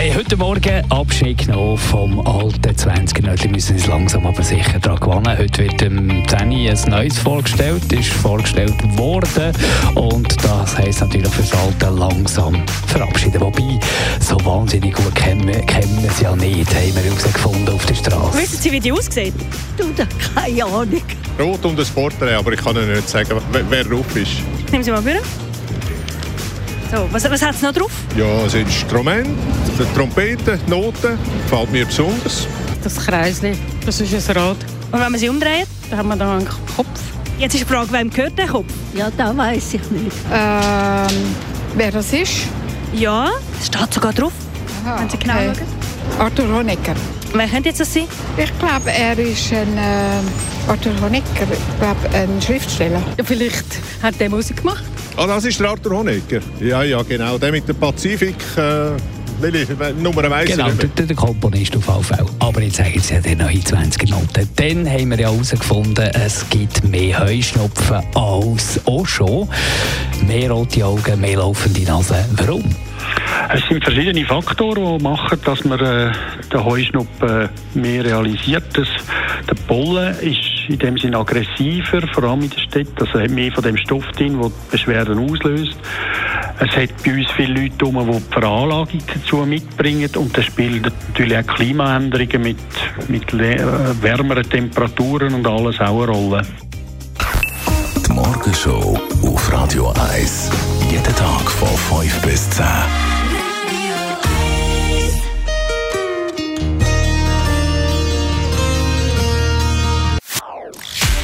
Wir haben heute Morgen Abschied genommen vom alten 20er. Wir müssen uns langsam aber sicher daran gewöhnen. Heute wird dem Danny ein neues vorgestellt, ist vorgestellt worden. Und das heisst natürlich für das Alte langsam verabschieden. Wobei, so wahnsinnig gut kennen, kennen wir es ja nicht, haben wir herausgefunden auf der Straße. Wissen Sie, wie die aussieht? Du, da keine Ahnung. Rot um das Porträt, aber ich kann Ihnen nicht sagen, wer, wer drauf ist. Nehmen Sie mal bitte. So, was, was hat es noch drauf? Ja, das Instrument, die Trompete, die Noten, gefällt mir besonders. Das Kreisli, das ist ein Rad. Und wenn man sie umdreht? Da haben wir da einen Kopf. Jetzt ist die Frage, wem gehört der Kopf? Ja, da weiß ich nicht. Ähm, wer das ist? Ja, es steht sogar drauf. Aha, Wenn Sie genau okay. schauen. Arthur Honecker. Wer könnte jetzt das sein? Ich glaube, er ist ein äh, Arthur Honecker, ich glaube, ein Schriftsteller. Ja, vielleicht hat er Musik gemacht. Ah, das ist der Arthur Honegger. Ja, ja, genau. Der mit dem Pazifik. Äh, welche Nummer weiss Genau, der, der Komponist auf alle Fälle. Aber jetzt sagen Sie ja die neue 20er Noten. Dann haben wir ja herausgefunden, es gibt mehr Heuschnupfen als auch schon. Mehr rote Augen, mehr laufende Nase. Warum? Es sind verschiedene Faktoren, die machen, dass man äh, den Heuschnupfen mehr realisiert. Das, der Pollen ist in dem Sinne aggressiver, vor allem in der Stadt. Also hat mehr von dem Stoff drin, der Beschwerden auslöst. Es hat bei uns viele Leute herum, die die Veranlagung dazu mitbringen und das spielt natürlich auch Klimaänderungen mit, mit äh, wärmeren Temperaturen und alles auch eine Rolle. Die Morgenshow auf Radio 1. Jeden Tag von 5 bis 10.